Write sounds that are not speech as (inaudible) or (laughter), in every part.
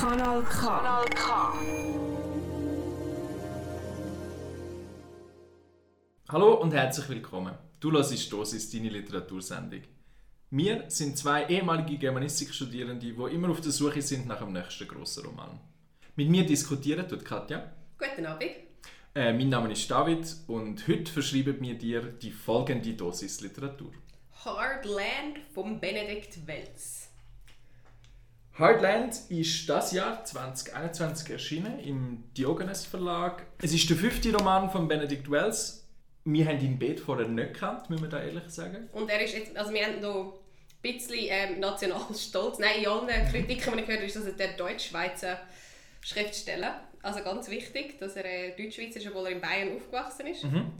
Kanal K. Kanal K. Hallo und herzlich willkommen. Du hörst Dosis, deine Literatursendung. Wir sind zwei ehemalige Germanistikstudierende, die immer auf der Suche sind nach dem nächsten grossen Roman. Mit mir diskutieren tut Katja. Guten Abend. Äh, mein Name ist David und heute verschreiben wir dir die folgende Dosis Literatur. Hard Land von Benedikt Wells. Hardland ist das Jahr 2021 erschienen im Diogenes Verlag. Es ist der fünfte Roman von Benedict Wells. Wir haben ihn beide vorher nicht gekannt, müssen wir da ehrlich sagen. Und er ist jetzt, also wir haben noch ein bisschen ähm, national stolz. Nein, in allen Kritiken, die ich gehört habe, ist das der Deutsch-Schweizer Schriftsteller. Also ganz wichtig, dass er äh, Deutschschweizer ist, obwohl er in Bayern aufgewachsen ist. Mhm.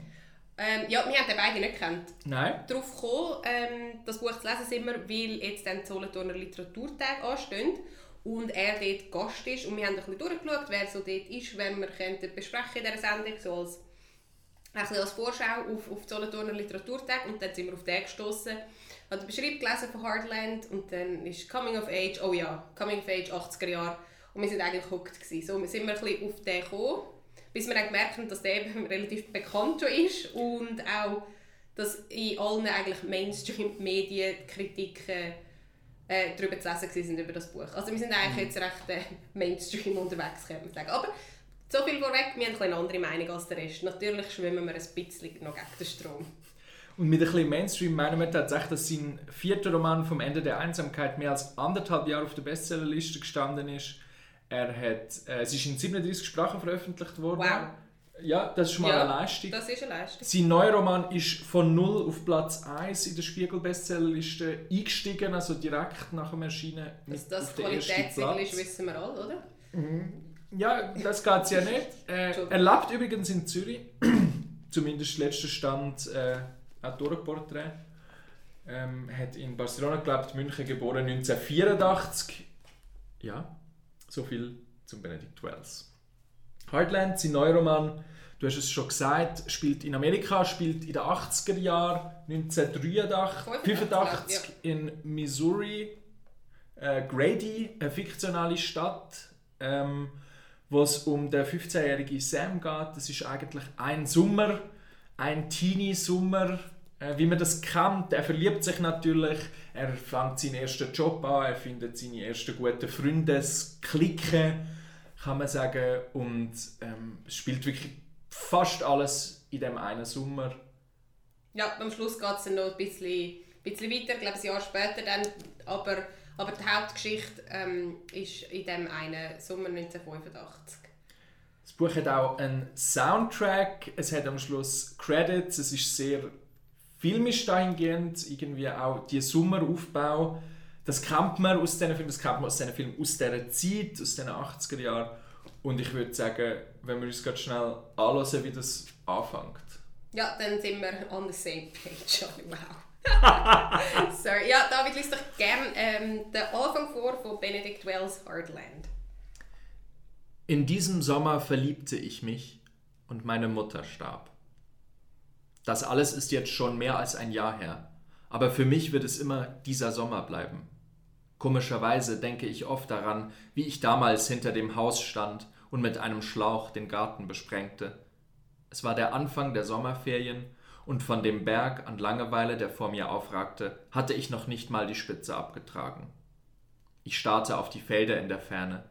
Ähm, ja, wir haben den beide nicht gekannt. Nein. Darauf gekommen, ähm, das Buch zu lesen sind wir, weil jetzt dann die Solothurner Literaturtage anstehen und er dort Gast ist. Und wir haben ein bisschen durchgeschaut, wer so dort ist, wenn wir könnten besprechen in dieser Sendung, so als, ein bisschen als Vorschau auf, auf die Solothurner Literaturtage. Und dann sind wir auf den gestoßen, haben die Beschreibung gelesen von Hardland und dann ist Coming of Age, oh ja, Coming of Age 80er Jahre. Und wir sind eigentlich hooked gewesen. So sind wir ein bisschen auf den gekommen bis wir dann gemerkt haben, dass der eben (laughs) relativ bekannt schon ist und auch, dass in allen eigentlich Mainstream-Medien Kritiken äh, darüber zu lesen sind über das Buch. Also wir sind eigentlich mhm. jetzt recht äh, Mainstream unterwegs, kann man sagen. Aber so viel vorweg, wir haben eine andere Meinung als der Rest. Natürlich schwimmen wir ein bisschen noch gegen den Strom. Und mit ein bisschen Mainstream meinen wir tatsächlich, dass sein vierter Roman vom Ende der Einsamkeit mehr als anderthalb Jahre auf der Bestsellerliste gestanden ist er hat, äh, es ist in 37 Sprachen veröffentlicht worden. Wow. Ja, das ist schon mal Ja, eine Leistung. Das ist eine Leistung. Sein neuer Roman ist von 0 auf Platz 1 in der Spiegel-Bestsellerliste eingestiegen, also direkt nach dem Erscheinen. Dass das Qualitätssiegel Platz. ist, wissen wir alle, oder? Ja, das geht es ja nicht. (laughs) Äh, er lebt übrigens in Zürich. (clears throat) Zumindest letzter Stand äh, Autorenporträt. Ähm, hat in Barcelona gelebt, München geboren 1984. Ja, so viel zum Benedict Wells. Heartland, sein neuer Roman, du hast es schon gesagt, spielt in Amerika, spielt in den 80er Jahren, 1983, 85, 85 in Missouri. Äh, Grady, eine fiktionale Stadt, ähm, wo es um den 15-jährigen Sam geht. Das ist eigentlich ein Sommer, ein Teenie-Sommer, wie man das kennt. Er verliebt sich natürlich, er fängt seinen ersten Job an, er findet seine ersten guten Freundesklicke, kann man sagen. Und ähm, es spielt wirklich fast alles in dem einen Sommer. Ja, am Schluss geht es dann noch ein bisschen, bisschen weiter, ich glaube ein Jahr später dann, aber, aber die Hauptgeschichte ähm, ist in dem einen Sommer 1985. Das Buch hat auch einen Soundtrack, es hat am Schluss Credits, es ist sehr filmisch dahingehend, irgendwie auch die Sommeraufbau. Das kennt man aus diesen Filmen, das kennt man aus diesen Filmen aus dieser Zeit, aus den 80er Jahren. Und ich würde sagen, wenn wir uns gerade schnell anschauen, wie das anfängt. Ja, dann sind wir on the same page. (laughs) Oh, wow. (laughs) Sorry. Ja, David liest doch gerne ähm, den Anfang vor von Benedict Wells Hardland. In diesem Sommer verliebte ich mich und meine Mutter starb. Das alles ist jetzt schon mehr als ein Jahr her, aber für mich wird es immer dieser Sommer bleiben. Komischerweise denke ich oft daran, wie ich damals hinter dem Haus stand und mit einem Schlauch den Garten besprengte. Es war der Anfang der Sommerferien und von dem Berg an Langeweile, der vor mir aufragte, hatte ich noch nicht mal die Spitze abgetragen. Ich starrte auf die Felder in der Ferne.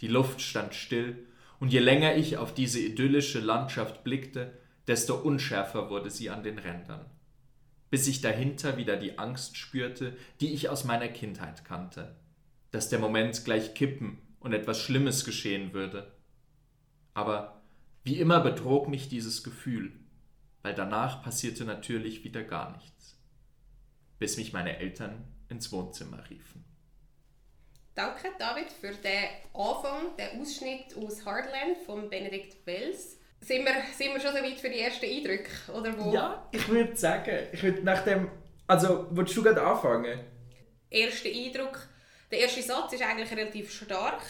Die Luft stand still, und je länger ich auf diese idyllische Landschaft blickte, desto unschärfer wurde sie an den Rändern. Bis ich dahinter wieder die Angst spürte, die ich aus meiner Kindheit kannte, dass der Moment gleich kippen und etwas Schlimmes geschehen würde. Aber wie immer betrog mich dieses Gefühl, weil danach passierte natürlich wieder gar nichts, bis mich meine Eltern ins Wohnzimmer riefen. Danke, David, für den Anfang, den Ausschnitt aus Hardland von Benedict Wells. Sind wir, sind wir schon so weit für die ersten Eindrücke? Oder wo? Ja, ich würde sagen, ich würde nach dem. Also, willst du gerade anfangen? Erster Eindruck. Der erste Satz ist eigentlich relativ stark.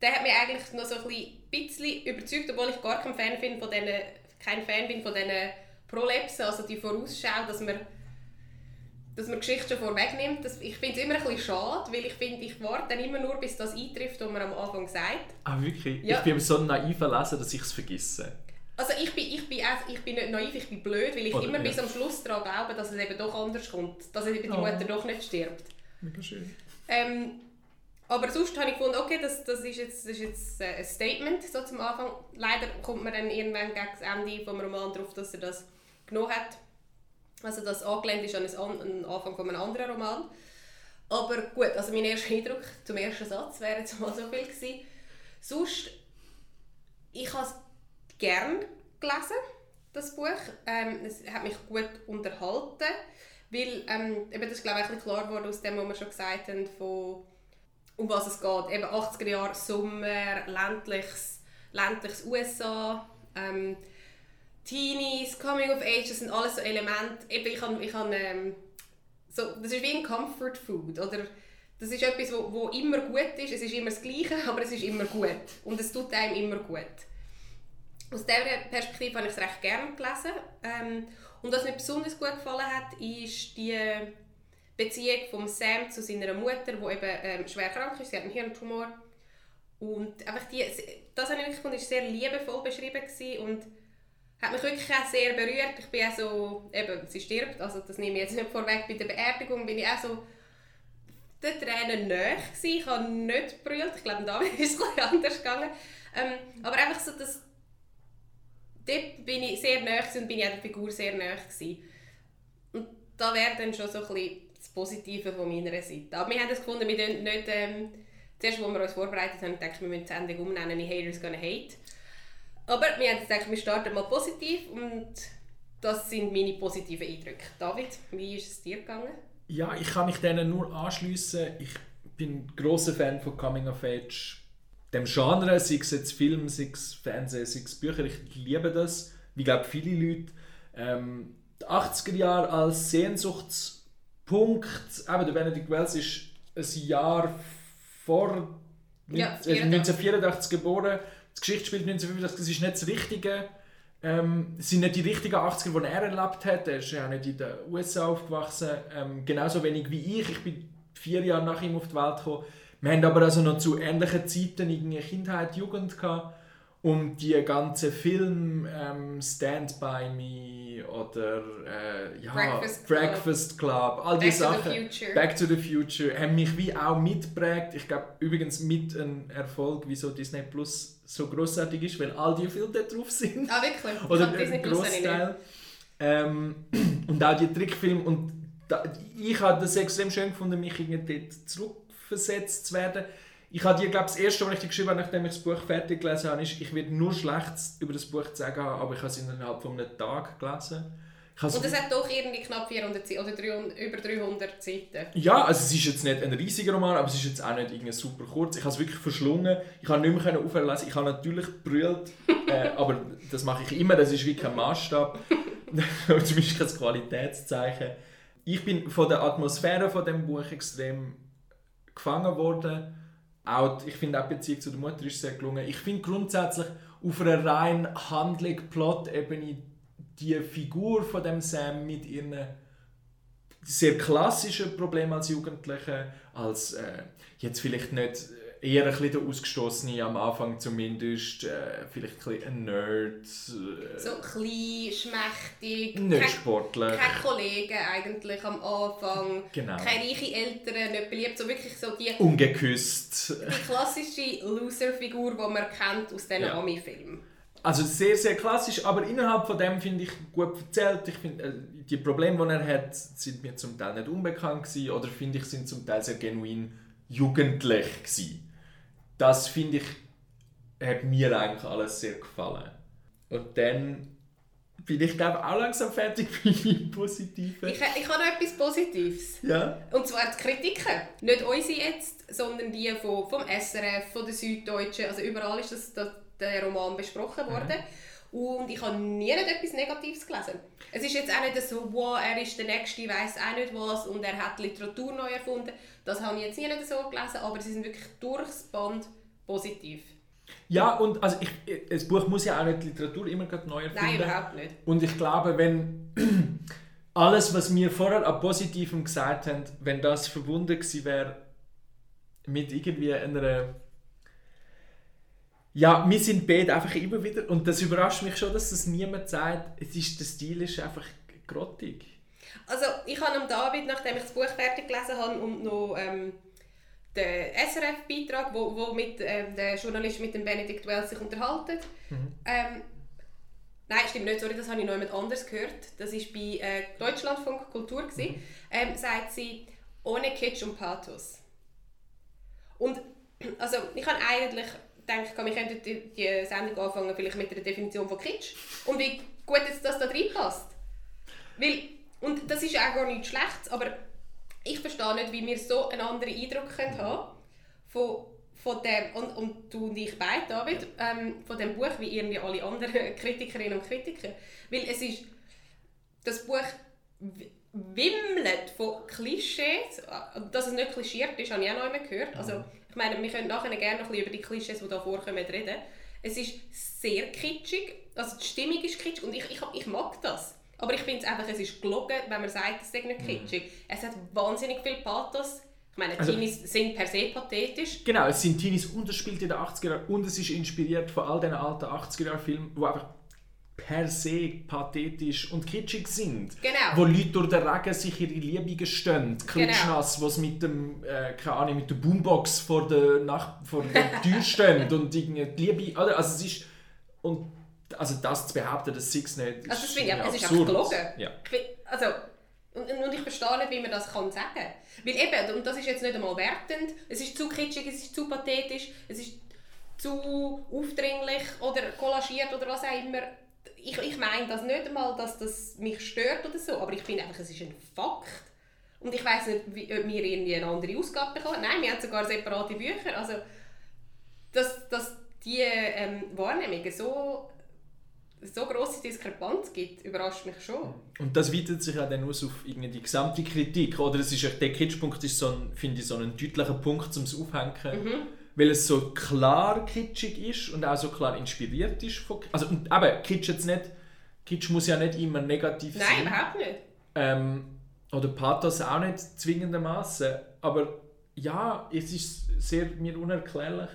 Der hat mich eigentlich noch so ein bisschen überzeugt, obwohl ich gar kein Fan, bin von diesen, kein Fan bin von diesen Prolepsen, also die Vorausschau, dass man dass man Geschichte schon vorwegnimmt. Das, ich finde es immer ein bisschen schade, weil ich finde, ich warte dann immer nur, bis das eintrifft, was man am Anfang sagt. Ah, wirklich? Ja. Ich bin so ein naiver Leser, dass ich es vergesse. Also ich bin, ich, bin, auch- ich bin nicht naiv, ich bin blöd, weil ich Oder- immer ja. bis am Schluss daran glaube, dass es eben doch anders kommt. Dass eben die Oh. Mutter doch nicht stirbt. Mega schön. Ähm, aber sonst habe ich gefunden, okay, das, das ist jetzt, das ist jetzt äh, ein Statement so zum Anfang. Leider kommt man dann irgendwann gegen das Ende vom Roman darauf, dass er das genommen hat. Also das angelehnt ist an einen Anfang von einem anderen Roman. Aber gut, also mein erster Eindruck zum ersten Satz wäre jetzt mal so viel gewesen. Sonst, ich habe es gern gelesen, das Buch. Ähm, es hat mich gut unterhalten, weil ähm, eben das ist glaube ich ein klar geworden aus dem, was wir schon gesagt haben, von um was es geht. Eben 80er Jahre Sommer, ländliches, ländliches USA, ähm, Teenies, Coming of Age, das sind alles so Elemente. Ich habe, ich habe, ähm, so, das ist wie ein Comfort Food, oder? Das ist etwas, wo immer gut ist. Es ist immer das Gleiche, (laughs) aber es ist immer gut. Und es tut einem immer gut. Aus dieser Perspektive habe ich es recht gerne gelesen. Ähm, und was mir besonders gut gefallen hat, ist die Beziehung von Sam zu seiner Mutter, die eben ähm, schwer krank ist. Sie hat einen Hirntumor. Und einfach die, das habe ich gefunden, ist sehr liebevoll beschrieben gewesen und hat mich wirklich auch sehr berührt. Ich bin auch so, eben, sie stirbt, also das nehme ich jetzt nicht vorweg, bei der Beerdigung bin ich auch so der Tränen gewesen. Ich habe nicht gebrüllt, ich glaube, David (laughs) ist es bisschen anders gegangen. Ähm, aber einfach so, dass dort bin ich sehr gewesen und bin ich der Figur sehr nahe gewesen. Und da wäre dann schon so ein bisschen das Positive von meiner Seite. Aber wir haben das gefunden, wir nicht, ähm, zuerst, als wir uns vorbereitet haben, dachten wir, wir müssen die Sendung umnennen in Haters Gonna Hate. Aber wir haben jetzt gedacht, wir starten mal positiv und das sind meine positiven Eindrücke. David, wie ist es dir gegangen? Ja, ich kann mich denen nur anschließen. Ich bin großer Fan von Coming of Age. Dem Genre, sei es jetzt Film, sei es Fernsehen, sei es Bücher, ich liebe das. Wie glaube viele Leute. Ähm, die 80er Jahre als Sehnsuchtspunkt. Aber der Benedict Wells ist ein Jahr vor Ja, äh, 1984 geboren. Die Geschichte spielt 1985. Das ist nicht das Richtige. Ähm, es sind nicht die richtigen 80er, die er erlebt hat. Er ist ja auch nicht in den USA aufgewachsen. Ähm, genauso wenig wie ich. Ich bin vier Jahre nach ihm auf die Welt gekommen. Wir haben aber also noch zu ähnlichen Zeiten irgendwie Kindheit, Jugend gehabt. Und die ganzen Filme, ähm, Stand By Me oder äh, ja, Breakfast Club. Breakfast Club, all Back to the Sachen. Future. Back to the Future haben mich wie auch mitprägt. Ich glaube übrigens mit einem Erfolg, wieso Disney Plus so großartig ist, weil all die Filme drauf sind. Ah, wirklich? Ich Oder ein. Großteil. Ähm, (clears throat) und auch die Trickfilme. Und da, ich habe das extrem schön gefunden, mich irgendwie dort zurückversetzt zu werden. Ich habe dir, glaube das erste, was ich dir geschrieben habe, nachdem ich das Buch fertig gelesen habe, ist, ich werde nur Schlechtes über das Buch zu sagen haben, aber ich habe es innerhalb von einem Tag gelesen. Und es hat doch irgendwie knapp 400 Seiten, oder 300, über 300 Seiten. Ja, also es ist jetzt nicht ein riesiger Roman, aber es ist jetzt auch nicht irgendwie super kurz. Ich habe es wirklich verschlungen. Ich habe nicht mehr aufhören lassen. Ich habe natürlich gebrüllt, (laughs) äh, aber das mache ich immer. Das ist wie kein Maßstab. (laughs) Zumindest kein Qualitätszeichen. Ich bin von der Atmosphäre von dem Buch extrem gefangen worden. Auch, ich finde auch die Beziehung zu der Mutter ist sehr gelungen. Ich finde grundsätzlich auf einer rein Handlung, Plot-Ebene die Figur von dem Sam mit ihren sehr klassischen Problemen als Jugendliche, als äh, jetzt vielleicht nicht eher ein bisschen der Ausgestoßene am Anfang zumindest, äh, vielleicht ein bisschen ein Nerd, äh, So klein, schmächtig, nicht kein, sportlich. kein Kollege eigentlich am Anfang, Genau. keine reiche Eltern, nicht beliebt, so wirklich so die, Ungeküsst. die klassische Loser-Figur, die man kennt aus diesen Ja. Ami-Filmen. Also sehr, sehr klassisch, aber innerhalb von dem finde ich gut erzählt. Ich finde, äh, die Probleme, die er hat, sind mir zum Teil nicht unbekannt gewesen, oder finde ich, sind zum Teil sehr genuin jugendlich gewesen. Das finde ich, hat mir eigentlich alles sehr gefallen. Und dann bin ich glaube auch langsam fertig (laughs) mit meinem Positiven. Ich, ich habe noch etwas Positives. ja? Und zwar die Kritiken. Nicht unsere jetzt, sondern die von, vom SRF, von der Süddeutschen. Also überall ist das, das, der Roman besprochen worden. Und ich habe nie etwas Negatives gelesen. Es ist jetzt auch nicht so, wow, er ist der Nächste, weiß auch nicht was und er hat Literatur neu erfunden. Das habe ich jetzt nie so gelesen, aber sie sind wirklich durchs Band positiv. Ja, und also ich, das Buch muss ja auch nicht die Literatur immer gerade neu erfinden. Nein, überhaupt nicht. Und ich glaube, wenn (clears throat) alles, was wir vorher an Positivem gesagt haben, wenn das verbunden gewesen wäre mit irgendwie einer ja, wir sind beide einfach immer wieder, und das überrascht mich schon, dass das niemand sagt, es ist, der Stil ist einfach grottig. Also ich habe am David, nachdem ich das Buch fertig gelesen habe und noch ähm, den SRF-Beitrag, wo, wo mit ähm, der Journalist mit dem Benedikt Wells sich unterhalten. Mhm. Ähm, nein, stimmt nicht, sorry, das habe ich noch jemand anders gehört. Das war bei äh, Deutschlandfunk Kultur. Mhm. Ähm, sagt sie, ohne Kitsch und Pathos. Und also ich habe eigentlich gedacht, wir könnten die, die Sendung anfangen vielleicht mit der Definition von Kitsch und wie gut jetzt das da reinpasst. Weil, und das ist auch gar nichts Schlechtes, aber ich verstehe nicht, wie wir so einen anderen Eindruck können haben von, von dem, und, und du und ich beide, David, ähm, von dem Buch, wie irgendwie alle anderen (laughs) Kritikerinnen und Kritiker. Weil es ist, das Buch wimmelt von Klischees. Dass es nicht klischiert ist, habe ich auch noch einmal gehört. Also, ich meine, wir können nachher gerne noch ein bisschen über die Klischees, die da vorkommen, reden. Es ist sehr kitschig, also die Stimmung ist kitschig und ich, ich, ich mag das. Aber ich finde es einfach, es ist gelogen, wenn man sagt, es sei nicht mhm. kitschig. Mhm. Es hat wahnsinnig viel Pathos. Ich meine, also, Teenies sind per se pathetisch. Genau, es sind Teenies unterspielt in den 80er Jahren und es ist inspiriert von all diesen alten 80er Jahren Filmen, die einfach per se pathetisch und kitschig sind. Genau. Wo Leute durch den Regen sich ihre Liebe gestehen. Klitschnass, genau. was mit dem, äh, keine Ahnung, mit der Boombox vor der, Nach vor der (laughs) Tür stehen und irgendwie die Liebe, oder? Also es ist, und also das zu behaupten, dass Six nicht ist Also das finde ich, es ist einfach gelogen. Ja. Also, und, und ich verstehe nicht, wie man das kann sagen kann. Weil eben, und das ist jetzt nicht einmal wertend, es ist zu kitschig, es ist zu pathetisch, es ist zu aufdringlich oder kollagiert oder was auch immer ich, ich meine das nicht einmal, dass das mich stört oder so, aber ich finde einfach, es ist ein Fakt. Und ich weiß nicht, wie, ob wir irgendwie eine andere Ausgabe bekommen. Nein, wir haben sogar separate Bücher. Also, dass, dass die ähm, Wahrnehmung so so große Diskrepanz gibt, überrascht mich schon. Und das weitet sich auch dann aus auf irgendwie die gesamte Kritik, oder? Es ist, der Kitschpunkt ist so ein, finde ich, so ein deutlicher Punkt zum Aufhängen. Mhm weil es so klar kitschig ist und auch so klar inspiriert ist. Von, also, eben, Kitsch jetzt nicht, Kitsch muss ja nicht immer negativ Nein, sein. Nein, überhaupt nicht. Ähm, oder Pathos auch nicht zwingendermaßen. Aber ja, es ist sehr mir unerklärlich.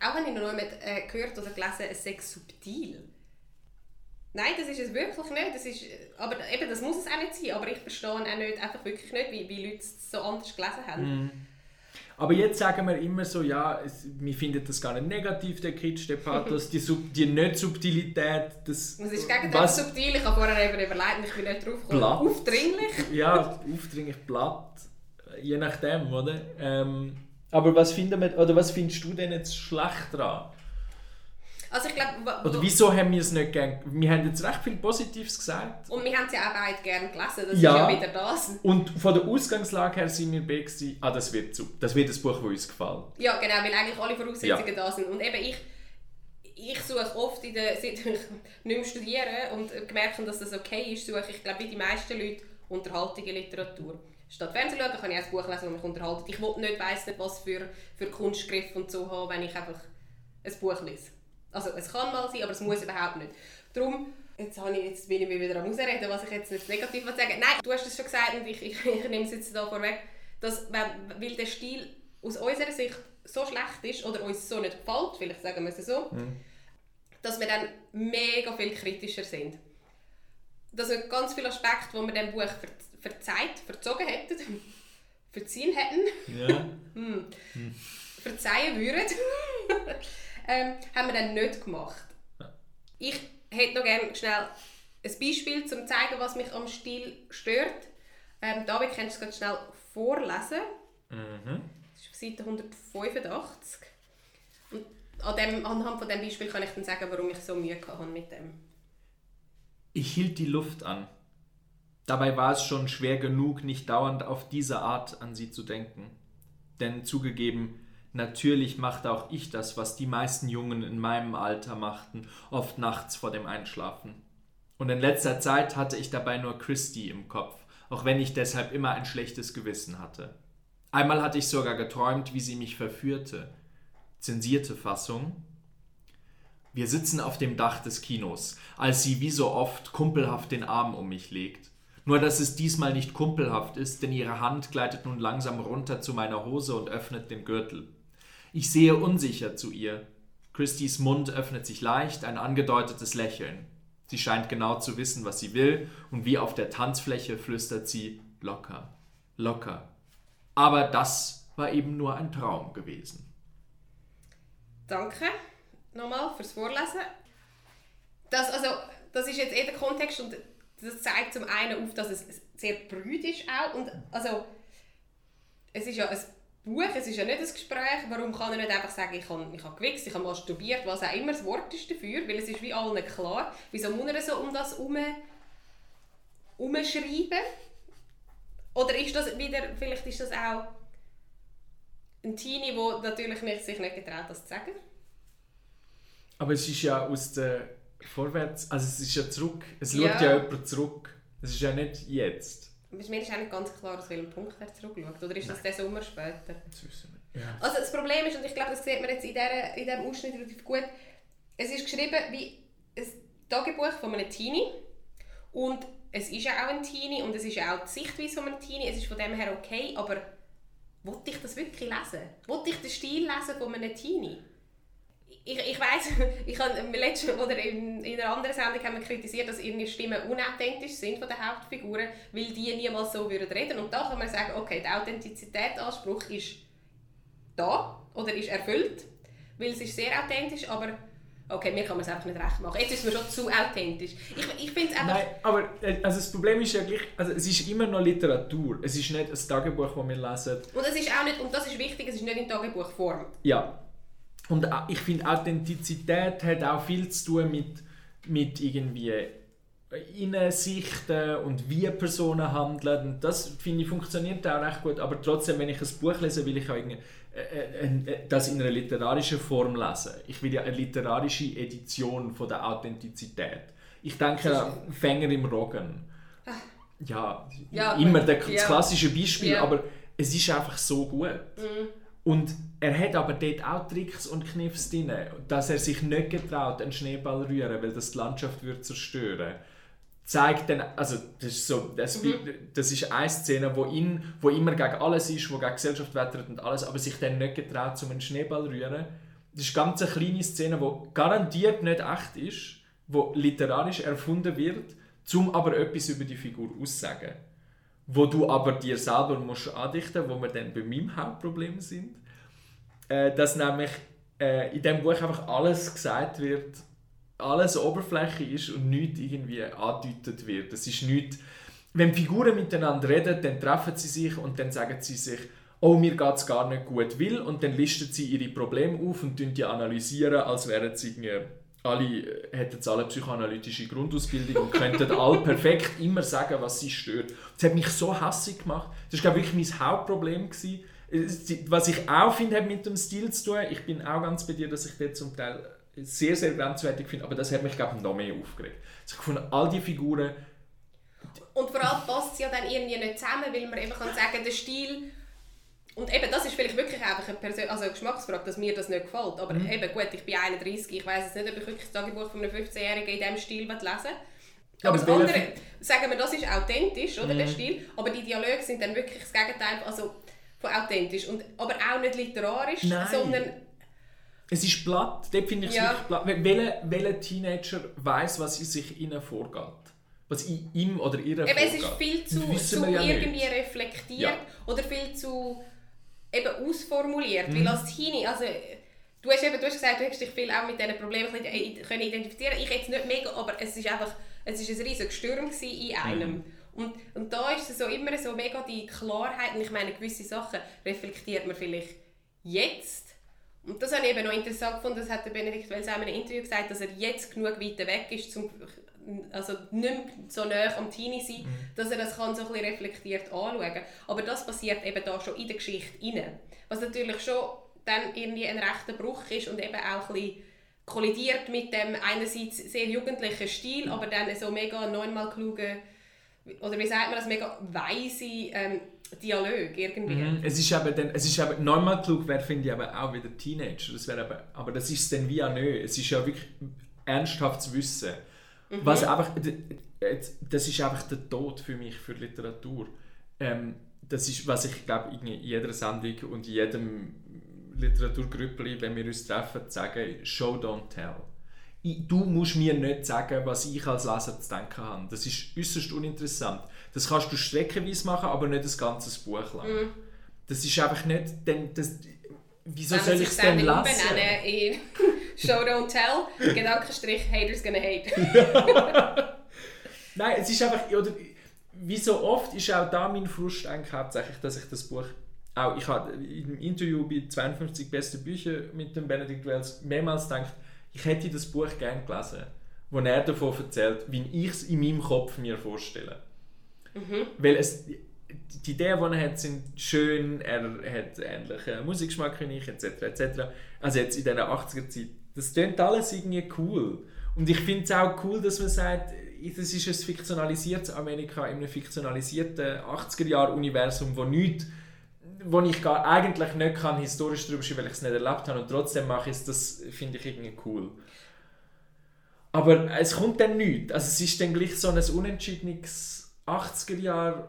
Auch wenn ich noch jemand äh, gehört oder gelesen, es sei subtil. Nein, das ist es wirklich nicht. Das ist, aber eben, das muss es auch nicht sein. Aber ich verstehe auch nicht, einfach wirklich nicht, wie, wie Leute es so anders gelesen haben. Mm. Aber jetzt sagen wir immer so, ja, es, wir finden das gar nicht negativ, der Kitsch, der Pathos, (laughs) die, Sub, die Nicht-Subtilität. Das, was ist gegen das subtil? Ich habe vorher eben überlegt, ich bin nicht drauf gekommen. Aufdringlich? ja, aufdringlich, platt. Je nachdem, oder? Ähm, aber was, finden wir, oder was findest du denn jetzt schlecht daran? Also ich glaube... Oder wieso haben wir es nicht gern... Wir haben jetzt recht viel Positives gesagt. Und wir haben es ja auch beide gerne gelesen, das ja. ist ja wieder das. Und von der Ausgangslage her sind wir beide ah, das wird, zu, das wird ein Buch, das uns gefällt. Ja, genau, weil eigentlich alle Voraussetzungen ja. da sind. Und eben ich, ich suche oft, in der, seit (laughs) ich nicht mehr studiere und gemerkt dass das okay ist, suche ich, glaube wie die meisten Leute, unterhaltige Literatur. Statt Fernsehen schauen, kann ich auch ein Buch lesen, das mich unterhaltet. Ich will nicht, weiss nicht, was für, für Kunstgriff und so haben, wenn ich einfach ein Buch lese. Also es kann mal sein, aber es muss überhaupt nicht. Darum, jetzt, habe ich, jetzt bin ich mir wieder am Ausreden, was ich jetzt nicht negativ sagen Nein, du hast es schon gesagt und ich, (laughs) ich, ich nehme es jetzt da vorweg, dass, weil der Stil aus unserer Sicht so schlecht ist oder uns so nicht gefällt, vielleicht sagen wir es so, mhm. dass wir dann mega viel kritischer sind. Dass wir ganz viele Aspekte, die wir dem Buch ver verzeiht, verzogen hätten, (laughs) verziehen hätten, ja. (laughs) hm. Hm. verzeihen würden, (laughs) ähm, haben wir dann nicht gemacht. Ich hätte noch gerne schnell ein Beispiel, um zu zeigen, was mich am Stil stört. Ähm, David, kannst du es schnell vorlesen? Mhm. Das ist auf Seite 185. Und an dem, anhand von diesem Beispiel kann ich dann sagen, warum ich so Mühe hatte mit dem. Ich hielt die Luft an. Dabei war es schon schwer genug, nicht dauernd auf diese Art an sie zu denken. Denn zugegeben, Natürlich machte auch ich das, was die meisten Jungen in meinem Alter machten, oft nachts vor dem Einschlafen. Und in letzter Zeit hatte ich dabei nur Christy im Kopf, auch wenn ich deshalb immer ein schlechtes Gewissen hatte. Einmal hatte ich sogar geträumt, wie sie mich verführte. Zensierte Fassung. Wir sitzen auf dem Dach des Kinos, als sie wie so oft kumpelhaft den Arm um mich legt. Nur dass es diesmal nicht kumpelhaft ist, denn ihre Hand gleitet nun langsam runter zu meiner Hose und öffnet den Gürtel. Ich sehe unsicher zu ihr. Christys Mund öffnet sich leicht, ein angedeutetes Lächeln. Sie scheint genau zu wissen, was sie will, und wie auf der Tanzfläche flüstert sie locker, locker. Aber das war eben nur ein Traum gewesen. Danke nochmal fürs Vorlesen. Das, also, das ist jetzt eh der Kontext und das zeigt zum einen auf, dass es sehr brüd ist auch. Und, also, es ist ja ein Buch, es ist ja nicht ein Gespräch. Warum kann er nicht einfach sagen, ich habe, ich habe gewichst, ich habe masturbiert, was auch immer das Wort ist dafür, weil es ist wie allen klar. Wieso muss er so um das herum umschreiben? Oder ist das wieder, vielleicht ist das auch ein Teenie, der natürlich nicht, sich nicht getraut, das zu sagen? Aber es ist ja aus der Vorwärts, also es ist ja zurück, es schaut Ja. ja jemand zurück. Es ist ja nicht jetzt. Mir ist nicht ganz klar, aus welchem Punkt er zurückschaut. Oder ist das der Sommer später? Das wissen wir. Ja. Also das Problem ist, und ich glaube, das sieht man jetzt in, dieser, in diesem Ausschnitt relativ gut, es ist geschrieben wie ein Tagebuch von einem Teenie und es ist ja auch ein Teenie und es ist ja auch die Sichtweise von einem Teenie, es ist von dem her okay, aber wollte ich das wirklich lesen? Wollte ich den Stil lesen von einem Teenie? Ich, ich weiss, (laughs) ich habe letztes oder in, in einer anderen Sendung haben wir kritisiert, dass irgendwie Stimmen unauthentisch sind von den Hauptfiguren, weil die niemals so würden reden. Und da kann man sagen, okay, der Authentizitätsanspruch ist da oder ist erfüllt, weil es ist sehr authentisch, aber okay, mir kann man es einfach nicht recht machen. Jetzt ist es mir schon zu authentisch. Ich, ich finde es einfach... Nein, aber äh, also das Problem ist ja gleich, also es ist immer noch Literatur. Es ist nicht ein Tagebuch, das wir lesen. Und es ist auch nicht, und das ist wichtig, es ist nicht in Tagebuchform. Ja. Und ich finde, Authentizität hat auch viel zu tun mit, mit irgendwie Innensichten und wie Personen handeln. Und das, finde ich, funktioniert auch recht gut. Aber trotzdem, wenn ich ein Buch lese, will ich auch irgendwie, äh, äh, äh, das in einer literarischen Form lesen. Ich will ja eine literarische Edition von der Authentizität. Ich denke an Fänger im Roggen. Ja, Ja, immer der, das klassische Beispiel, Ja. aber es ist einfach so gut. Und er hat aber dort auch Tricks und Kniffs drin, dass er sich nicht getraut, einen Schneeball zu rühren, weil das die Landschaft würde zerstören. Zeigt dann, also das ist so, das, das ist eine Szene, wo ihn, wo immer gegen alles ist, wo gegen Gesellschaft wettert und alles, aber sich dann nicht getraut, zum einen Schneeball zu rühren. Das ist ganz eine kleine Szene, die garantiert nicht echt ist, wo literarisch erfunden wird, zum aber etwas über die Figur aussagen. Wo du aber dir selber musst andichten, wo wir dann bei meinem Hauptproblem sind, äh, dass nämlich äh, in dem Buch einfach alles gesagt wird, alles Oberfläche ist und nichts irgendwie angedeutet wird. Es ist nichts, wenn Figuren miteinander reden, dann treffen sie sich und dann sagen sie sich, oh, mir geht es gar nicht gut, will, und dann listen sie ihre Probleme auf und die analysieren, als wären sie irgendwie alle, äh, hätten alle psychoanalytische Grundausbildung und könnten alle (laughs) perfekt immer sagen, was sie stört. Das hat mich so hassig gemacht. Das war, glaube ich, wirklich mein Hauptproblem. Gewesen. Was ich auch finde, hat mit dem Stil zu tun. Ich bin auch ganz bei dir, dass ich den zum Teil sehr, sehr grenzwertig finde, aber das hat mich, glaube ich, noch mehr aufgeregt. Also Ich fand all die Figuren, Und vor allem passt es ja dann irgendwie nicht zusammen, weil man eben kann sagen, der Stil... Und eben, das ist vielleicht wirklich einfach eine, Persön also eine Geschmacksfrage, dass mir das nicht gefällt. Aber Mhm. eben, gut, ich bin 31, ich weiß jetzt nicht, ob ich wirklich das Tagebuch von einem 15-Jährigen in diesem Stil lesen will. Aber aber das andere, sagen wir, das ist authentisch, oder, der Mhm. Stil. Aber die Dialoge sind dann wirklich das Gegenteil also von authentisch. Und, aber auch nicht literarisch, Nein. sondern... es ist platt. Dort finde ich es Ja. wirklich platt. Welcher, welcher Teenager weiß, was in sich ihnen vorgeht? Was in ihm oder ihr Eben, es vorgeht? ist viel zu, zu ja nicht. irgendwie reflektiert Ja. oder viel zu eben ausformuliert. Mhm. Weil als Teenie, also du hast, eben, du hast gesagt, du hast dich viel auch mit diesen Problemen äh, können identifizieren Ich jetzt nicht mega, aber es ist einfach es ist ein riesiger Sturm in einem. Mhm. Und, und da ist es so immer so mega die Klarheit und ich meine, gewisse Sachen reflektiert man vielleicht jetzt. Und das habe ich eben noch interessant gefunden, das hat der Benedikt Wells auch in einem Interview gesagt, dass er jetzt genug weit weg ist, zum, also nicht mehr so nah am Teenie sein, dass er das kann so ein bisschen reflektiert anschauen kann. Aber das passiert eben da schon in der Geschichte rein. Was natürlich schon dann irgendwie ein rechter Bruch ist und eben auch ein bisschen kollidiert mit dem einerseits sehr jugendlichen Stil, aber dann so mega neunmal kluge oder wie sagt man das, mega weise ähm, Dialog irgendwie. Mhm. Es ist eben dann, es ist eben, neunmal klug wäre, finde ich eben auch wieder Teenager. Das wäre eben, aber das ist es dann wie auch nicht. Es ist ja wirklich ernsthaftes Wissen. Was einfach, das ist einfach der Tod für mich, für Literatur. Ähm, das ist, was ich glaube, in jeder Sendung und in jedem Literaturgrüppli, wenn wir uns treffen, sagen, Show, don't tell. Du musst mir nicht sagen, was ich als Leser zu denken habe. Das ist äußerst uninteressant. Das kannst du streckenweise machen, aber nicht ein ganzes Buch lang. Mhm. Das ist einfach nicht, denn das, wieso Wenn soll ich es denn lassen? in (laughs) Show Don't Tell, Gedankenstrich, Haters gonna hate. (laughs) Nein, es ist einfach, oder wie so oft ist auch da mein Frust eigentlich hauptsächlich, dass ich das Buch auch, ich habe im Interview bei 52 besten Büchern mit dem Benedict Wells mehrmals gedacht, ich hätte das Buch gerne gelesen, wo er davon erzählt, wie ich es in meinem Kopf mir vorstelle. Weil es, die Ideen, die er hat, sind schön, er hat ähnlichen Musikgeschmack wie ich, etc. etc. Also jetzt in dieser 80er-Zeit. Das klingt alles irgendwie cool. Und ich finde es auch cool, dass man sagt, das ist ein fiktionalisiertes Amerika in einem fiktionalisierten 80er-Jahre-Universum, wo nichts wo ich gar eigentlich nicht kann historisch darüber schreiben, weil ich es nicht erlebt habe und trotzdem mache ich es, das finde ich irgendwie cool. Aber es kommt dann nichts. Also es ist dann gleich so ein unentschiedenes 80er Jahre.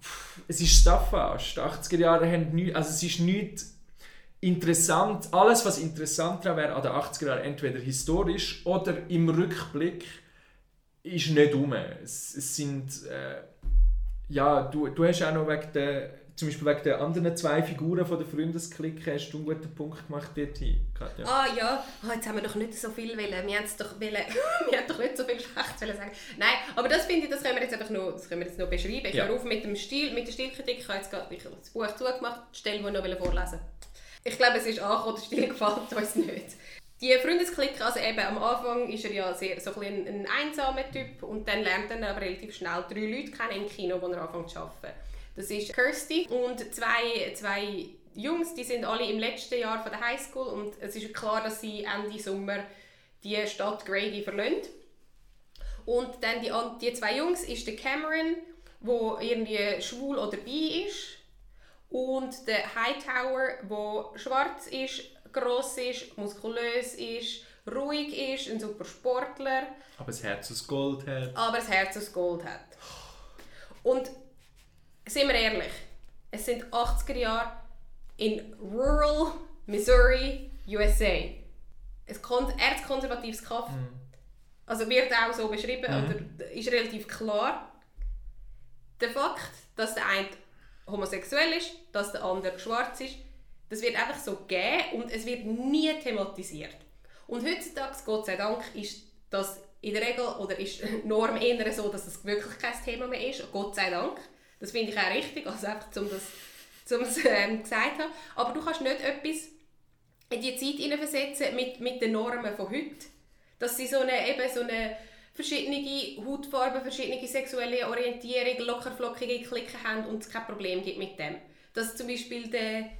Pff, Es ist Staffast. 80er Jahre haben nichts. Also es ist nichts interessant. Alles, was interessant wäre an den 80er Jahren, entweder historisch oder im Rückblick, ist nicht um. Es, es sind. Äh, ja, du, du hast auch noch wegen der, zum Beispiel wegen der anderen zwei Figuren von der Freundesklicke hast du einen guten Punkt gemacht dort hin, Katja. Ah ja, ah, jetzt haben wir doch nicht so viel wollen. Wir doch, wollen, (laughs) wir haben doch nicht so viel schlecht wollen sagen. Nein, aber das finde ich, das können wir jetzt einfach noch, das können wir jetzt noch beschreiben. Ich Ja. höre auf mit dem Stil, mit der Stilkritik. Ich habe jetzt gerade ich habe das Buch zugemacht, die Stelle, die ich noch vorlesen wollte. Ich glaube, es ist angekommen, der Stil (laughs) gefällt uns nicht. Die Freundesklicke, also eben am Anfang ist er ja sehr, so ein, ein einsamer Typ und dann lernt er aber relativ schnell drei Leute kennen im Kino, wo er anfängt zu arbeiten. Das ist Kirsty und zwei, zwei Jungs, die sind alle im letzten Jahr von der Highschool und es ist klar, dass sie Ende Sommer die Stadt Grady verlassen. Und dann die, die zwei Jungs ist der Cameron, wo irgendwie schwul oder bi ist und der Hightower, wo schwarz ist, gross ist, muskulös ist, ruhig ist, ein super Sportler, Aber das Herz aus Gold hat. aber das Herz aus Gold hat. Und sind wir ehrlich, es sind 80er Jahre in rural Missouri, USA. Ein kon erzkonservatives Kaff. Also wird auch so beschrieben, oder ist relativ klar. Der Fakt, dass der eine homosexuell ist, dass der andere schwarz ist, das wird einfach so gegeben und es wird nie thematisiert. Und heutzutage, Gott sei Dank, ist das in der Regel oder ist die (laughs) Norm eher so, dass es wirklich kein Thema mehr ist. Gott sei Dank. Das finde ich auch richtig, also einfach, um das, um es ähm, gesagt haben. Aber du kannst nicht etwas in die Zeit hineinversetzen mit, mit den Normen von heute. Dass sie so eine, eben so eine verschiedene Hautfarben, verschiedene sexuelle Orientierung, lockerflockige Klicken haben und es kein Problem gibt mit dem. Dass zum Beispiel der,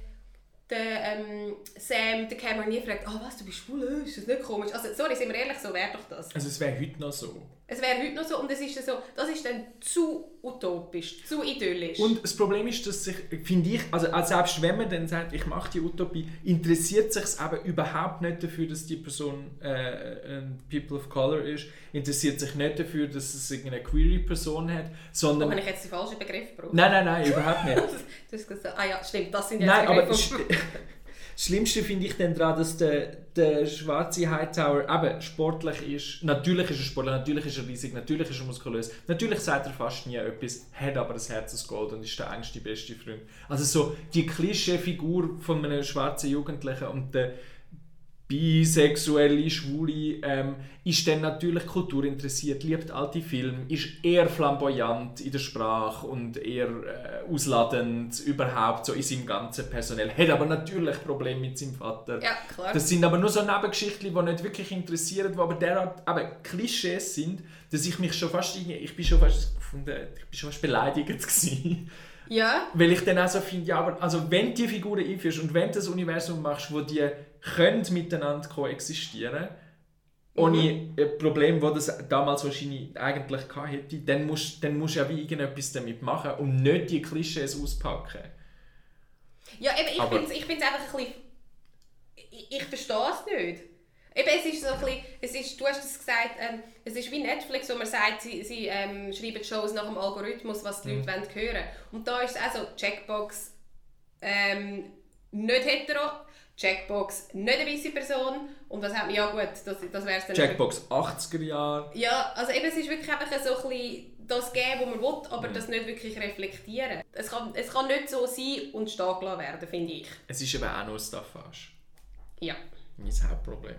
der ähm, Sam, der Cameron nie fragt, ah was, du bist schwul, ist das nicht komisch? Also sorry, sind wir ehrlich, so wäre doch das. Also es wäre heute noch so. Es wäre heute noch so und es ist dann so, das ist dann zu utopisch, zu idyllisch. Und das Problem ist, dass sich, finde ich, also also selbst wenn man dann sagt, ich mache die Utopie, interessiert sich es eben überhaupt nicht dafür, dass die Person äh, ein People of Color ist, interessiert sich nicht dafür, dass es irgendeine queere Person hat, Oh, sondern... habe ich jetzt den falschen Begriff gebraucht? Nein, nein, nein, überhaupt nicht. Du hast gesagt, ah ja, stimmt, das sind jetzt Nein, aber Begriffe. das (laughs) das Schlimmste finde ich dann daran, dass der, der schwarze Hightower eben sportlich ist. Natürlich ist er sportlich, natürlich ist er riesig, natürlich ist er muskulös. Natürlich sagt er fast nie etwas, hat aber das Herz aus Gold und ist der engste, beste Freund. Also so die Klischee-Figur von einem schwarzen Jugendlichen und der bisexuelle, schwule, ähm, ist dann natürlich kulturinteressiert, liebt alte Filme, ist eher flamboyant in der Sprache und eher äh, ausladend überhaupt so in seinem ganzen Personell. Hat aber natürlich Probleme mit seinem Vater. Ja, klar. Das sind aber nur so Nebengeschichten, die nicht wirklich interessieren, die aber derart aber Klischees sind, dass ich mich schon fast, ich bin schon fast ich bin schon fast beleidigt gewesen. Ja, Weil ich dann auch so finde, ja, aber also wenn du die Figuren einführst und wenn du das Universum machst, wo die können miteinander koexistieren ohne ein Problem, das das damals wahrscheinlich eigentlich hätte, dann musst, dann musst du ja wie irgendetwas damit machen und nicht die Klischees auspacken. ja eben, ich finde es einfach ein bisschen... Ich, ich verstehe es nicht. Eben, es ist so ein bisschen, es ist, du hast es gesagt, ähm, es ist wie Netflix, wo man sagt, sie, sie ähm, schreiben Shows nach dem Algorithmus, was die Leute wollen hören Und da ist es auch so, Checkbox, ähm, nicht hetero, Checkbox, nicht eine weiße Person. Und was hat man, ja gut, das, das wäre es dann. Checkbox 80er Jahre. Ja, also eben, es ist wirklich einfach so ein bisschen das geben, was man will, aber das nicht wirklich reflektieren. Es kann, es kann nicht so sein und stehen gelassen werden, finde ich. Es ist eben auch nur Staffage. Ja. Mein Hauptproblem.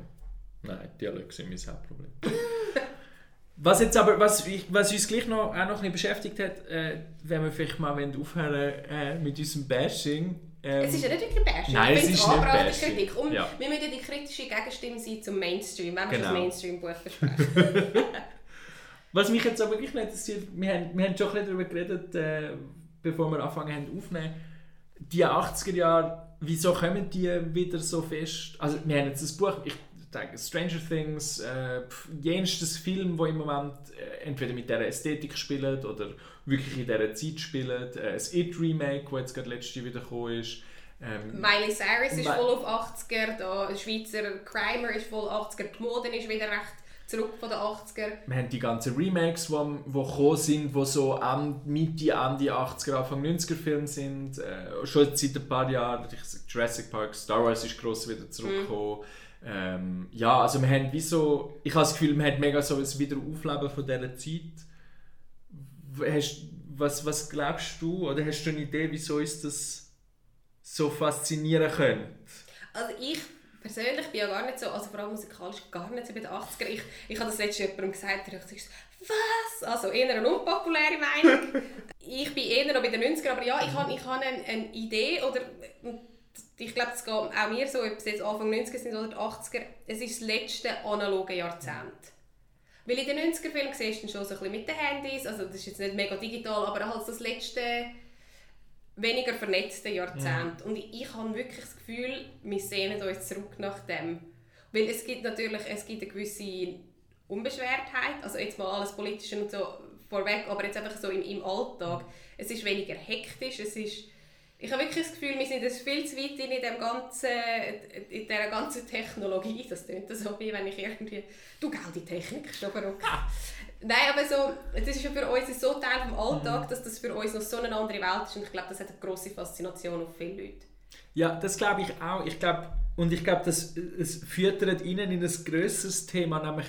Nein, Dialoge sind mein Hauptproblem. (laughs) was jetzt aber, was, was uns gleich noch, auch noch ein bisschen beschäftigt hat, äh, wenn wir vielleicht mal aufhören äh, mit unserem Bashing. Ähm, Es ist ja nicht wirklich Bashing. Nein, es ist nicht Bashing. Kritik. Und Ja. wir müssen ja die kritische Gegenstimme sein zum Mainstream, wenn wir Genau. das Mainstream-Buch (laughs) besprechen. Was mich jetzt aber wirklich nicht interessiert, wir haben, wir haben schon ein bisschen darüber geredet, äh, bevor wir angefangen haben aufzunehmen. Die 80er Jahre, wieso kommen die wieder so fest? Also wir haben jetzt das Buch, ich Stranger Things, äh, jenstes Film, wo im Moment äh, entweder mit dieser Ästhetik spielt oder wirklich in dieser Zeit spielt. Äh, das It Remake, das jetzt gerade letztes Jahr wieder gekommen ist. Ähm, Miley Cyrus ist voll auf 80er, da ein Schweizer Crimer ist voll 80er, die Mode ist wieder recht zurück von den 80er. Wir haben die ganzen Remakes, die wo, wo gekommen sind, die so an, Mitte, Ende 80er, Anfang 90er Filme sind. Äh, schon seit ein paar Jahren. Jurassic Park, Star Wars ist gross wieder zurückgekommen. Ähm, ja, also wir haben wie so... Ich habe das Gefühl, wir haben mega so ein Wiederaufleben von dieser Zeit. Hast, was, was glaubst du, oder hast du eine Idee, wieso uns das so faszinieren könnte? Also ich persönlich bin ja gar nicht so, also vor allem musikalisch gar nicht so bei den 80er. Ich, ich habe das letztes jemandem gesagt, der hat gesagt, was? Also eher eine unpopuläre Meinung. (laughs) ich bin eher noch bei den 90er, aber ja, ich habe ich habe eine, eine Idee oder ich glaube, es geht auch mir so, ob es jetzt Anfang 90er sind oder die 80er, es ist das letzte analoge Jahrzehnt. Weil in den 90er-Filmen siehst du schon so ein bisschen mit den Handys, also das ist jetzt nicht mega digital, aber halt das letzte weniger vernetzte Jahrzehnt. Und ich, ich habe wirklich das Gefühl, wir sehnen uns zurück nach dem. Weil es gibt natürlich es gibt eine gewisse Unbeschwertheit, also jetzt mal alles Politische und so vorweg, aber jetzt einfach so im, im Alltag. Es ist weniger hektisch, es ist... Ich habe wirklich das Gefühl, wir sind jetzt viel zu weit in, dem ganzen, in dieser ganzen Technologie. Das klingt so, wie wenn ich irgendwie... Du, gell, die Technik ist aber okay. Nein, aber so, das ist ja für uns so Teil vom Alltag, dass das für uns noch so eine andere Welt ist und ich glaube, das hat eine grosse Faszination auf viele Leute. Ja, das glaube ich auch. Ich glaube, und ich glaube, das, es füttert ihnen in ein grösseres Thema, nämlich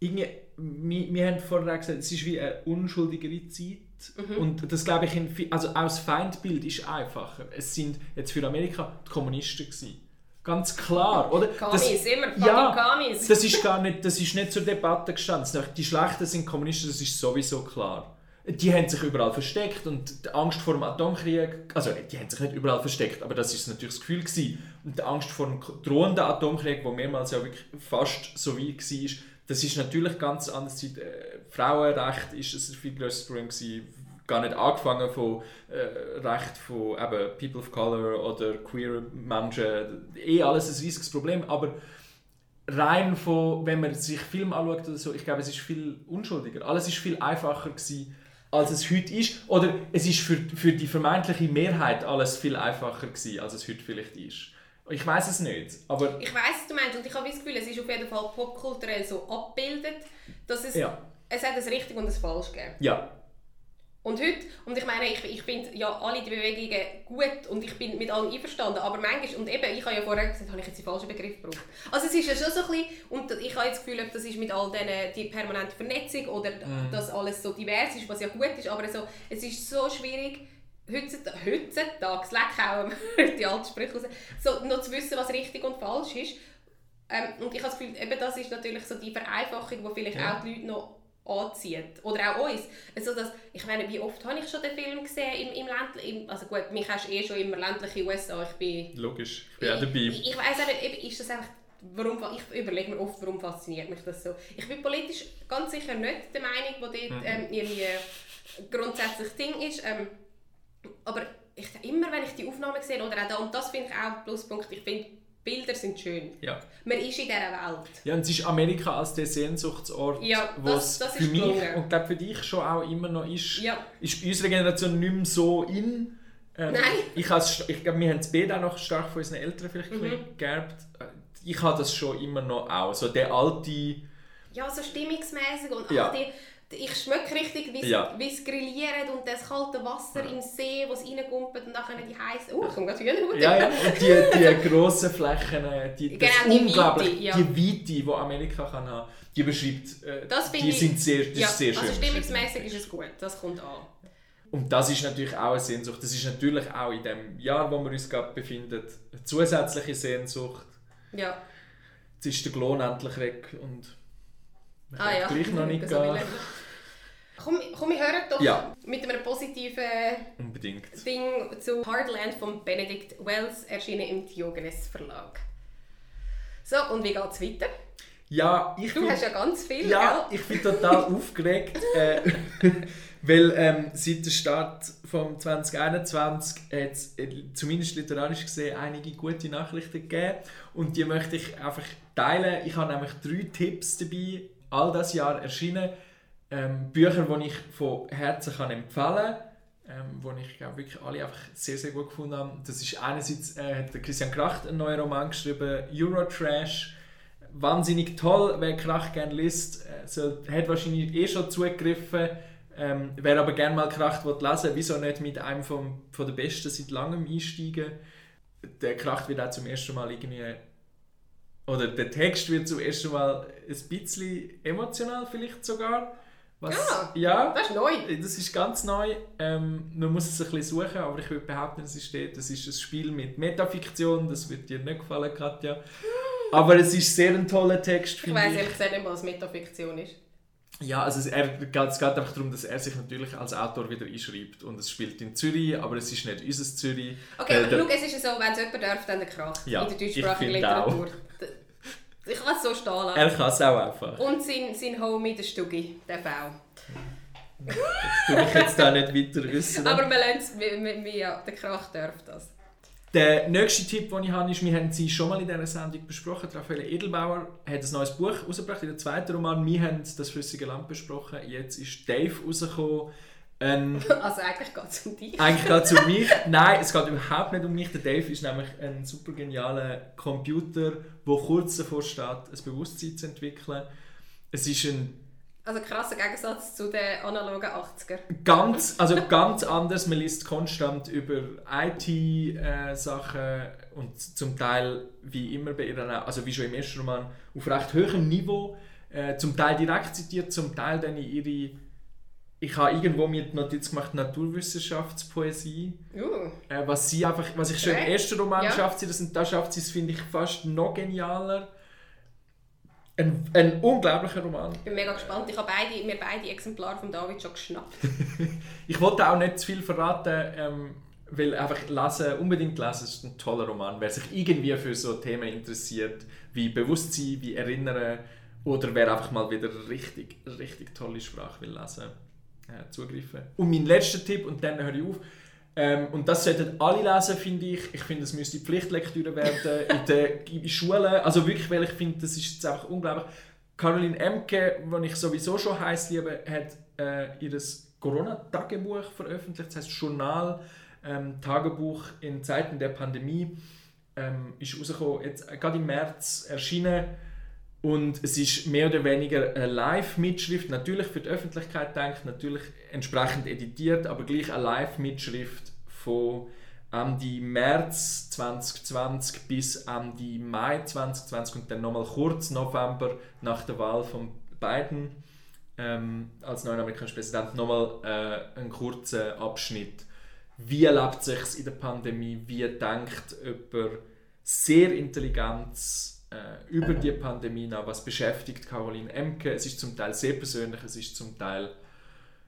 irgendwie, wir, wir haben vorher gesagt, es ist wie eine unschuldigere Zeit. Und das glaube ich, in, also auch das Feindbild ist einfacher. Es sind jetzt für Amerika die Kommunisten gewesen. Ganz klar, oder? Kamis, immer fucking ja, Kamis. das ist gar nicht, (laughs) das ist nicht zur Debatte gestanden. Die Schlechten sind Kommunisten, das ist sowieso klar. Die haben sich überall versteckt und die Angst vor dem Atomkrieg, also die haben sich nicht überall versteckt, aber das ist natürlich das Gefühl gewesen. Und die Angst vor dem drohenden Atomkrieg, wo mehrmals ja wirklich fast so weit war, das ist natürlich ganz anders. Frauenrecht ist ein viel grösseres Problem gewesen. Gar nicht angefangen von äh, Recht von eben People of Color oder queer Menschen. Eh alles ein riesiges Problem, aber rein von, wenn man sich Film anschaut oder so, ich glaube, es ist viel unschuldiger. Alles ist viel einfacher gewesen, als es heute ist. Oder es ist für, für die vermeintliche Mehrheit alles viel einfacher gewesen, als es heute vielleicht ist. Ich weiß es nicht, aber Ich weiß, was du meinst und ich habe das Gefühl, es ist auf jeden Fall popkulturell so abgebildet, dass es, ja, es hat ein richtig und ein falsch gegeben. ja, Und heute, und ich meine, ich, ich finde ja alle die Bewegungen gut und ich bin mit allem einverstanden, aber manchmal, und eben, ich habe ja vorher gesagt, habe ich jetzt den falschen Begriff gebraucht. Also es ist ja schon so ein bisschen, und ich habe jetzt das Gefühl, ob das ist mit all diesen, die permanente Vernetzung oder dass alles so divers ist, was ja gut ist, aber so, es ist so schwierig, heutzutage, heutzutage leck hauen (laughs) wir die alten Sprüche raus, so noch zu wissen, was richtig und falsch ist. Ähm, und ich habe das Gefühl, eben das ist natürlich so die Vereinfachung, die vielleicht Ja. auch die Leute noch anzieht. Oder auch uns. Also das, ich meine, wie oft habe ich schon den Film gesehen im, im ländlichen... Also gut, mich hast du eh schon immer ländliche USA. Ich bin... logisch. Ich bin auch dabei. Ich, ich nicht, eben, ist das einfach... Warum, ich überlege mir oft, warum fasziniert mich das so. Ich bin politisch ganz sicher nicht der Meinung, die dort ähm, irgendwie grundsätzlich Ding ist. Ähm, aber ich, immer wenn ich die Aufnahmen sehe, oder auch da, und das finde ich auch ein Pluspunkt, ich finde, Bilder sind schön. Ja. Man ist in dieser Welt. Ja, und es ist Amerika als der Sehnsuchtsort, Ja, das- das für ist mich gelungen. und glaube für dich schon auch immer noch ist, Ja. ist bei unserer Generation nicht mehr so in. Ähm, Nein. Ich, has- ich glaube, wir haben es beide auch noch stark von unseren Eltern vielleicht Mhm. geerbt. Ich habe das schon immer noch auch. So der alte... Ja, so stimmungsmäßig und Ja. all die, ich schmecke richtig, wie Ja. es grilliert und das kalte Wasser im See, es reinkumpelt und dann die heißen... Oh, ich komme gerade Hühnerhaut. Ja, ja. Und die, die grossen Flächen, äh, die, das Genau, die unglaublich, Weite, ja. die Weite, die Amerika kann haben, die beschreibt, äh, Das die ich- sind sehr, das Ja, ist sehr schön. also stimmungsmäßig ist es gut, das kommt an. Und das ist natürlich auch eine Sehnsucht. Das ist natürlich auch in dem Jahr, wo wir uns gerade befinden, eine zusätzliche Sehnsucht. Ja. Jetzt ist der Lohn endlich weg und Ah ja, gleich noch (laughs) nicht das gehen. Komm, komm, wir hören doch Ja. mit einem positiven Unbedingt. Ding zu Hardland von Benedict Wells, erschienen im Diogenes Verlag. So, und wie geht es weiter? Ja, ich Du find- hast ja ganz viel, Ja, gell? ich bin total (laughs) aufgeregt, äh, (laughs) weil ähm, seit dem Start vom 2021 hat es äh, zumindest literarisch gesehen einige gute Nachrichten gegeben und die möchte ich einfach teilen. Ich habe nämlich drei Tipps dabei, all das Jahr erschienen, ähm, Bücher, die ich von Herzen kann empfehlen ähm, wo ich glaube wirklich alle einfach sehr, sehr gut gefunden habe. Das ist einerseits äh, hat Christian Kracht einen neuen Roman geschrieben, Eurotrash, wahnsinnig toll. Wer Krach gerne liest, äh, soll, hat wahrscheinlich eh schon zugegriffen. Ähm, wer aber gerne mal Krach will lesen wieso nicht mit einem vom, von der Besten seit langem einsteigen? Der Krach wird auch zum ersten Mal irgendwie. Oder der Text wird zum ersten Mal ein bisschen emotional, vielleicht sogar. Was, Ja. ja Das ist neu. das ist ganz neu. Ähm, man muss es ein bisschen suchen, aber ich würde behaupten, es ist dort. Das ist ein Spiel mit Metafiktion. Das wird dir nicht gefallen, Katja. (laughs) Aber es ist sehr ein toller Text, Ich finde weiss ich. ehrlich gesagt nicht was Metafiktion ist. Ja, also es, er, es geht einfach darum, dass er sich natürlich als Autor wieder einschreibt. Und es spielt in Zürich, aber es ist nicht unser Zürich. Okay, Weil aber schau, es ist ja so, wenn es jemand darf, dann der Krach. Ja, in der ich deutschsprachigen auch. Literatur. D- Ich kann es so stehen lassen. Er kann es auch einfach. Und sein, sein Homie, der Stuggi, der V. Du mich jetzt da nicht weiter äußern. Aber wir lassen es, ja, der Krach darf das. Der nächste Tipp, den ich habe, ist, wir haben sie schon mal in dieser Sendung besprochen. Raphael Edelbauer hat ein neues Buch rausgebracht, in der zweiten Roman. Wir haben das flüssige Land besprochen. Jetzt ist Dave rausgekommen. Ein, (laughs) Also eigentlich geht es um dich. eigentlich geht es um mich. (laughs) Nein, es geht überhaupt nicht um mich. Der Dave ist nämlich ein super genialer Computer, der kurz davor steht, ein Bewusstsein zu entwickeln. Es ist ein Also krasser Gegensatz zu den analogen 80er. ganz, also ganz anders. Man liest konstant über IT-Sachen und zum Teil, wie immer bei ihr, auch- also wie schon im ersten Roman, auf recht hohem Niveau. Äh, zum Teil direkt zitiert, zum Teil dann in ihre. Ich habe irgendwo mir die Notiz gemacht, Naturwissenschaftspoesie. Uh, Äh, was sie einfach, was ich schon im Okay. ersten Roman Ja. schafft sie das und da schafft sie es, finde ich, fast noch genialer. Ein, ein unglaublicher Roman. ich bin mega gespannt. Ich habe beide, mir beide Exemplare von David schon geschnappt. (laughs) Ich wollte auch nicht zu viel verraten, ähm, weil einfach lesen, unbedingt lesen, ist ein toller Roman. Wer sich irgendwie für so Themen interessiert, wie Bewusstsein, wie Erinnern oder wer einfach mal wieder richtig, richtig tolle Sprache will lesen, äh, zugreifen. Und mein letzter Tipp, und dann höre ich auf, ähm, und das sollten alle lesen, finde ich. Ich finde, es müsste Pflichtlektüre werden (laughs) in den in Schulen. Also wirklich, weil ich finde, das ist jetzt einfach unglaublich. Caroline Emke, die ich sowieso schon heiß liebe, hat äh, ihr Corona-Tagebuch veröffentlicht, das heißt Journal, ähm, Tagebuch in Zeiten der Pandemie. Ähm, ist rausgekommen, jetzt äh, gerade im März erschienen. Und es ist mehr oder weniger eine Live-Mitschrift, natürlich für die Öffentlichkeit denkt, natürlich entsprechend editiert, aber gleich eine Live-Mitschrift von Ende März 2020 bis Ende Mai 2020 und dann nochmal kurz November nach der Wahl von Biden ähm, als neuen amerikanischen Präsident nochmal äh, einen kurzen Abschnitt. Wie erlebt sich in der Pandemie? Wie denkt jemand sehr intelligent äh, über die Pandemie nach? Was beschäftigt Caroline Emke? Es ist zum Teil sehr persönlich, es ist zum Teil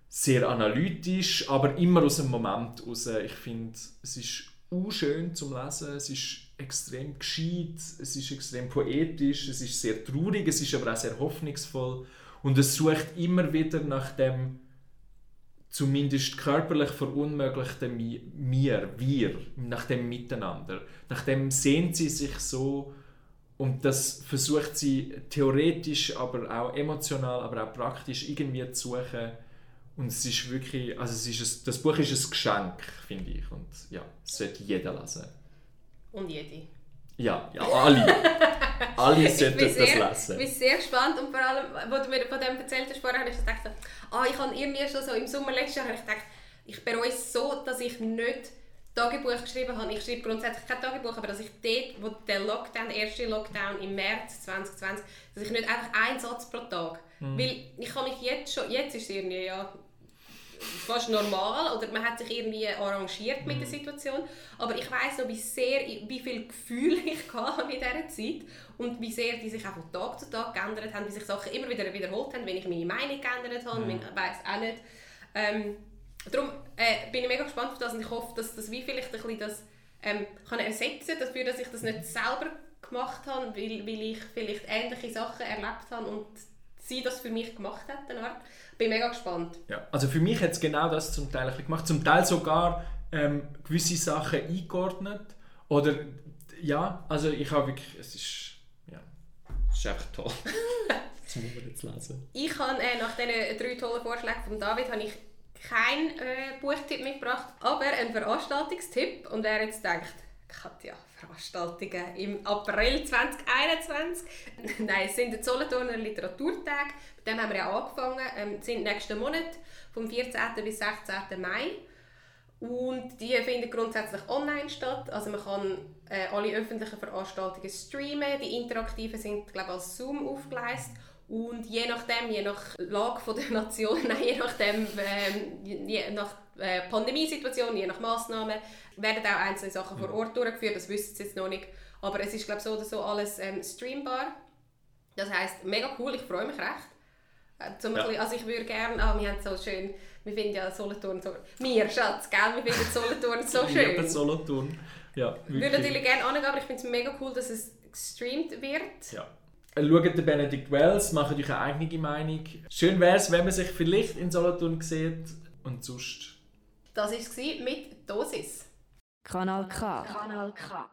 sehr analytisch, aber immer aus dem Moment raus. Ich finde, es ist schön zum Lesen, es ist extrem gescheit, es ist extrem poetisch, es ist sehr traurig, es ist aber auch sehr hoffnungsvoll und es sucht immer wieder nach dem zumindest körperlich verunmöglichten Mi- mir, wir, nach dem Miteinander. Nach dem sehnt sie sich so und das versucht sie theoretisch, aber auch emotional, aber auch praktisch irgendwie zu suchen. Und es ist wirklich, also es ist ein, das Buch ist ein Geschenk, finde ich. Und ja, es sollte jeder lesen. Und jede. Ja, ja, alle. alle Ich sollten das lesen. bin sehr gespannt und vor allem, wo du mir von dem erzählt hast vorher, habe ich gedacht, ah, ich habe irgendwie schon so im Sommer letztes Jahr ich gedacht, ich bereue es so, dass ich nicht Tagebuch geschrieben habe. Ich schreibe grundsätzlich kein Tagebuch, aber dass ich dort, wo der Lockdown, der erste Lockdown im März 2020, dass ich nicht einfach einen Satz pro Tag, weil ich kann mich jetzt schon, jetzt ist es irgendwie ja fast normal oder man hat sich irgendwie arrangiert mit der Situation. Aber ich weiß noch, wie sehr, wie viel Gefühl (laughs) ich hatte in dieser Zeit und wie sehr die sich auch von Tag zu Tag geändert haben, wie sich Sachen immer wieder wiederholt haben, wenn ich meine Meinung geändert habe, mhm. ich weiß auch nicht. Ähm, darum äh, bin ich mega gespannt auf das und ich hoffe, dass das wie vielleicht ein bisschen das ähm, kann ersetzen dafür, dass ich das nicht selber gemacht habe, weil, weil ich vielleicht ähnliche Sachen erlebt habe und sie das für mich gemacht hat. Dann bin mega gespannt. Ja, also für mich hat es genau das zum Teil gemacht. Zum Teil sogar ähm, gewisse Sachen eingeordnet. Oder ja, also ich habe wirklich, es ist, ja, es ist einfach toll. das muss man jetzt lesen. Ich habe äh, nach diesen drei tollen Vorschlägen von David habe ich keinen äh, Buchtipp mitgebracht, aber einen Veranstaltungstipp. Und wer jetzt denkt, Katja, Veranstaltungen im April 2021. (laughs) Nein, es sind die Solothurner Literaturtage. Mit dem haben wir ja angefangen. Ähm, sind nächsten Monat vom 14. bis 16. Mai. Und die finden grundsätzlich online statt. Also man kann äh, alle öffentlichen Veranstaltungen streamen. Die interaktiven sind, glaube ich, als Zoom aufgeleistet. Und je nachdem, je nach Lage von der (laughs) Nation, nein, je nachdem, ähm, je nach äh, Pandemiesituation, je nach Massnahmen, werden auch einzelne Sachen vor Ort durchgeführt. Das wissen sie jetzt noch nicht. Aber es ist, glaube ich, so oder so alles ähm, streambar. Das heisst, mega cool, ich freue mich recht. Äh, zum ja. bisschen, also ich würde gerne, ah, wir haben so schön, wir finden ja Solothurn so, wir Schatz, gell, wir finden Solothurn so (laughs) schön. Ja, Solothurn, ja. Ich würde natürlich gerne angehen, aber ich finde es mega cool, dass es gestreamt wird. Ja. Schaut den Benedict Wells, macht euch eine eigene Meinung. Schön wäre es, wenn man sich vielleicht in Solothurn sieht und sonst... Das war es mit Dosis. Kanal K. Kanal K.